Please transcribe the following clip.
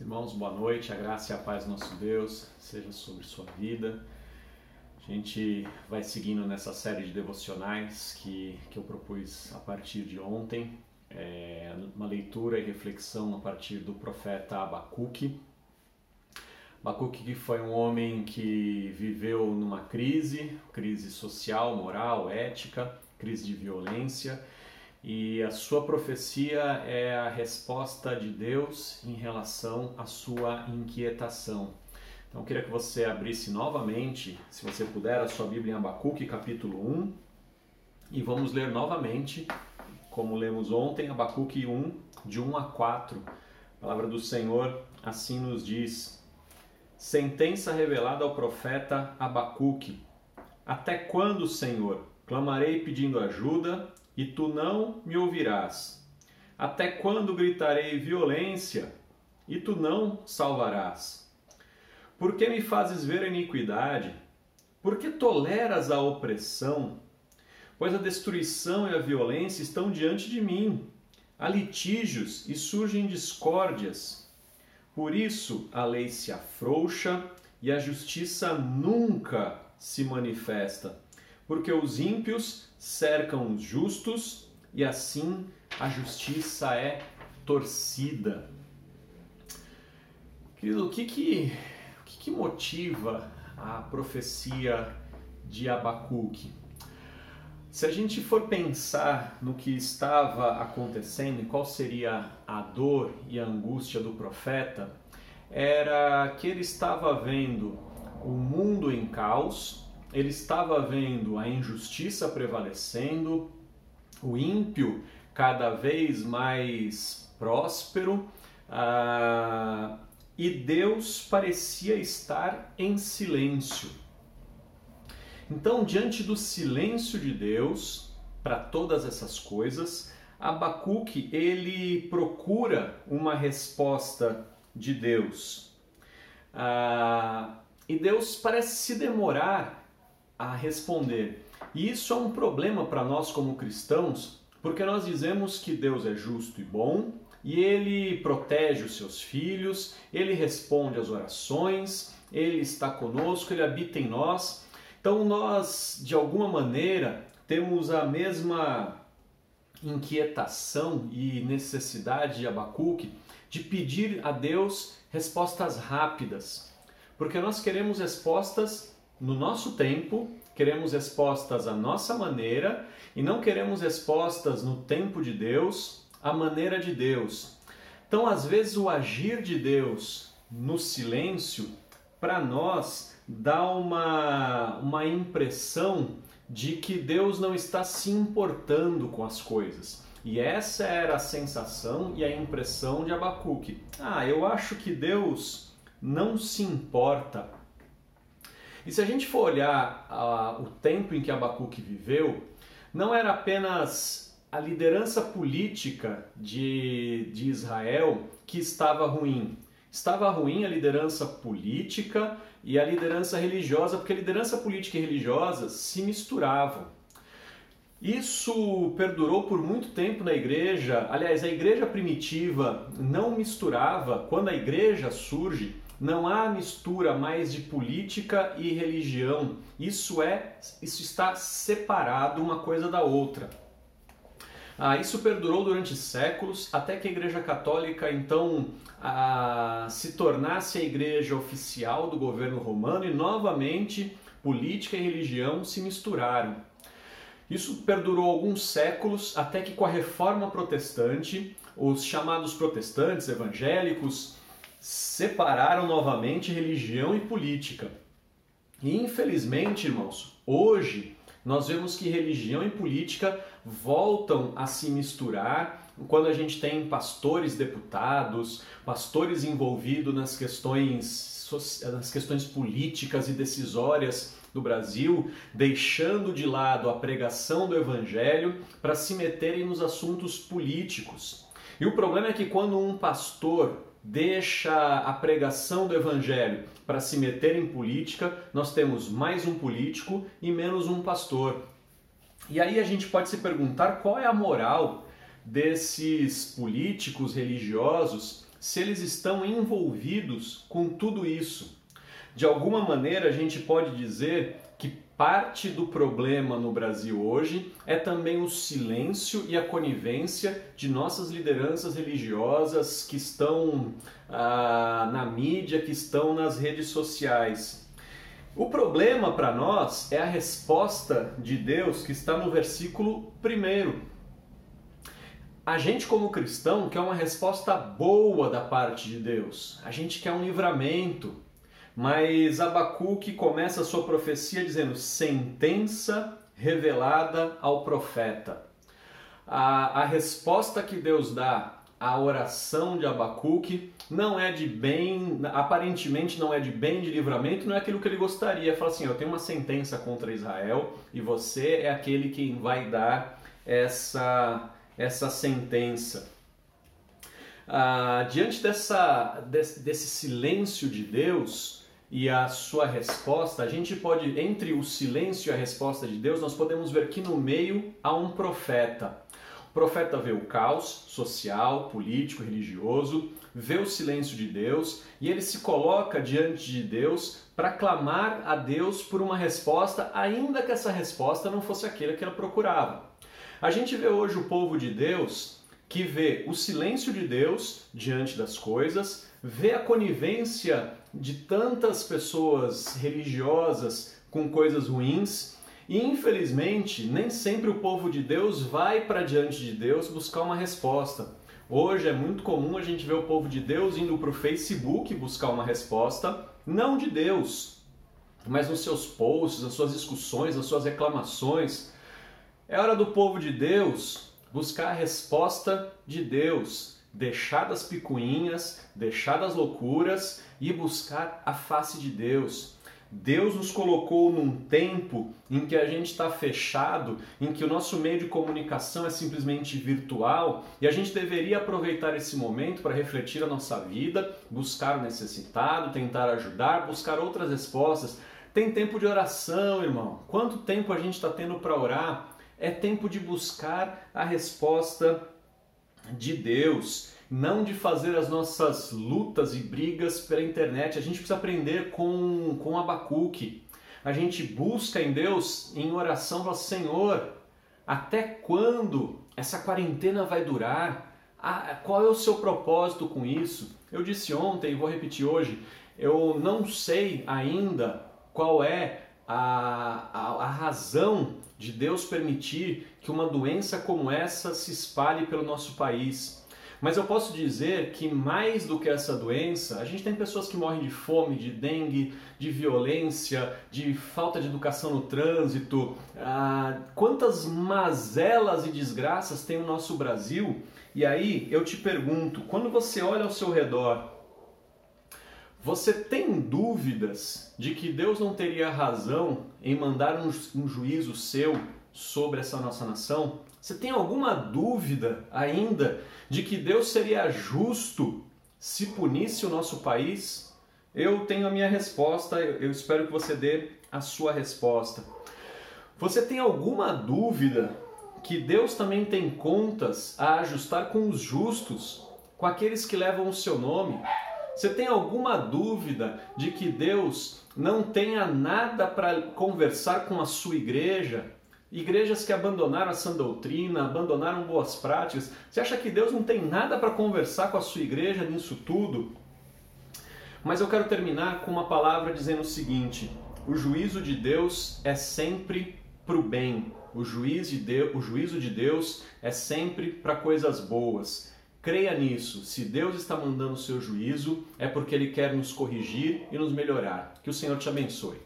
Irmãos, boa noite, a graça e a paz do nosso Deus seja sobre sua vida. A gente vai seguindo nessa série de devocionais que, que eu propus a partir de ontem, é, uma leitura e reflexão a partir do profeta Abacuque. Abacuque que foi um homem que viveu numa crise, crise social, moral, ética, crise de violência, e a sua profecia é a resposta de Deus em relação à sua inquietação. Então eu queria que você abrisse novamente, se você puder, a sua Bíblia em Abacuque, capítulo 1, e vamos ler novamente, como lemos ontem, Abacuque 1, de 1 a 4. A palavra do Senhor assim nos diz: Sentença revelada ao profeta Abacuque. Até quando, Senhor, clamarei pedindo ajuda e tu não me ouvirás? Até quando gritarei violência e tu não salvarás? Por que me fazes ver a iniquidade? Por que toleras a opressão? Pois a destruição e a violência estão diante de mim. Há litígios e surgem discórdias. Por isso a lei se afrouxa e a justiça nunca se manifesta porque os ímpios cercam os justos e assim a justiça é torcida. Querido, o que que, o que, que motiva a profecia de Abacuque? Se a gente for pensar no que estava acontecendo e qual seria a dor e a angústia do profeta, era que ele estava vendo o mundo em caos, ele estava vendo a injustiça prevalecendo, o ímpio cada vez mais próspero, ah, e Deus parecia estar em silêncio. Então, diante do silêncio de Deus para todas essas coisas, Abacuque ele procura uma resposta de Deus. Ah, e Deus parece se demorar a responder. E isso é um problema para nós como cristãos, porque nós dizemos que Deus é justo e bom, e ele protege os seus filhos, ele responde às orações, ele está conosco, ele habita em nós. Então nós, de alguma maneira, temos a mesma inquietação e necessidade de Abacuque de pedir a Deus respostas rápidas, porque nós queremos respostas no nosso tempo, queremos respostas à nossa maneira e não queremos respostas no tempo de Deus, à maneira de Deus. Então, às vezes, o agir de Deus no silêncio, para nós, dá uma, uma impressão de que Deus não está se importando com as coisas. E essa era a sensação e a impressão de Abacuque. Ah, eu acho que Deus não se importa e se a gente for olhar uh, o tempo em que Abacuque viveu, não era apenas a liderança política de, de Israel que estava ruim. Estava ruim a liderança política e a liderança religiosa, porque a liderança política e religiosa se misturavam. Isso perdurou por muito tempo na igreja. Aliás, a igreja primitiva não misturava. Quando a igreja surge, não há mistura mais de política e religião. Isso é, isso está separado uma coisa da outra. Ah, isso perdurou durante séculos até que a Igreja Católica então ah, se tornasse a igreja oficial do governo romano e novamente política e religião se misturaram. Isso perdurou alguns séculos até que com a Reforma Protestante, os chamados protestantes evangélicos separaram novamente religião e política. E infelizmente, irmãos, hoje nós vemos que religião e política voltam a se misturar quando a gente tem pastores deputados, pastores envolvidos nas questões, nas questões políticas e decisórias do Brasil, deixando de lado a pregação do evangelho para se meterem nos assuntos políticos. E o problema é que quando um pastor deixa a pregação do evangelho para se meter em política, nós temos mais um político e menos um pastor. E aí a gente pode se perguntar qual é a moral desses políticos religiosos se eles estão envolvidos com tudo isso. De alguma maneira, a gente pode dizer parte do problema no Brasil hoje é também o silêncio e a conivência de nossas lideranças religiosas que estão ah, na mídia, que estão nas redes sociais. O problema para nós é a resposta de Deus que está no versículo 1. A gente, como cristão, quer uma resposta boa da parte de Deus. A gente quer um livramento. Mas Abacuque começa a sua profecia dizendo: sentença revelada ao profeta. A, a resposta que Deus dá à oração de Abacuque não é de bem, aparentemente não é de bem, de livramento, não é aquilo que ele gostaria. Fala assim: eu tenho uma sentença contra Israel e você é aquele que vai dar essa essa sentença. Ah, diante dessa, desse, desse silêncio de Deus e a sua resposta, a gente pode, entre o silêncio e a resposta de Deus, nós podemos ver que no meio há um profeta. O profeta vê o caos social, político, religioso, vê o silêncio de Deus e ele se coloca diante de Deus para clamar a Deus por uma resposta, ainda que essa resposta não fosse aquela que ele procurava. A gente vê hoje o povo de Deus que vê o silêncio de Deus diante das coisas, vê a conivência de tantas pessoas religiosas com coisas ruins e infelizmente nem sempre o povo de Deus vai para diante de Deus buscar uma resposta. Hoje é muito comum a gente ver o povo de Deus indo para o Facebook buscar uma resposta, não de Deus, mas nos seus posts, nas suas discussões, nas suas reclamações, é hora do povo de Deus buscar a resposta de Deus, deixar das picuinhas, deixar das loucuras e buscar a face de Deus. Deus nos colocou num tempo em que a gente está fechado, em que o nosso meio de comunicação é simplesmente virtual e a gente deveria aproveitar esse momento para refletir a nossa vida, buscar o necessitado, tentar ajudar, buscar outras respostas. Tem tempo de oração, irmão. Quanto tempo a gente está tendo para orar? É tempo de buscar a resposta de Deus, não de fazer as nossas lutas e brigas pela internet. A gente precisa aprender com, com Abacuque. A gente busca em Deus, em oração, fala, Senhor, até quando essa quarentena vai durar? Ah, qual é o seu propósito com isso? Eu disse ontem e vou repetir hoje, eu não sei ainda qual é a, a, a razão de Deus permitir que uma doença como essa se espalhe pelo nosso país. Mas eu posso dizer que mais do que essa doença, a gente tem pessoas que morrem de fome, de dengue, de violência, de falta de educação no trânsito. Ah, quantas mazelas e desgraças tem o nosso Brasil? E aí eu te pergunto, quando você olha ao seu redor, você tem dúvidas de que Deus não teria razão em mandar um, um, juízo seu sobre essa nossa nação? Você tem alguma dúvida ainda de que Deus seria justo se punisse o nosso país? Eu tenho a minha resposta, eu espero que você dê a sua resposta. Você tem alguma dúvida que Deus também tem contas a ajustar com os justos, com aqueles que levam o seu nome? Você tem alguma dúvida de que Deus não tenha nada para conversar com a sua igreja? Igrejas que abandonaram a sã doutrina, abandonaram boas práticas. Você acha que Deus não tem nada para conversar com a sua igreja nisso tudo? Mas eu quero terminar com uma palavra dizendo o seguinte: o juízo de Deus é sempre para o bem. O, o juízo de Deus é sempre para coisas boas. Creia nisso. Se Deus está mandando o seu juízo, é porque Ele quer nos corrigir e nos melhorar. Que o Senhor te abençoe.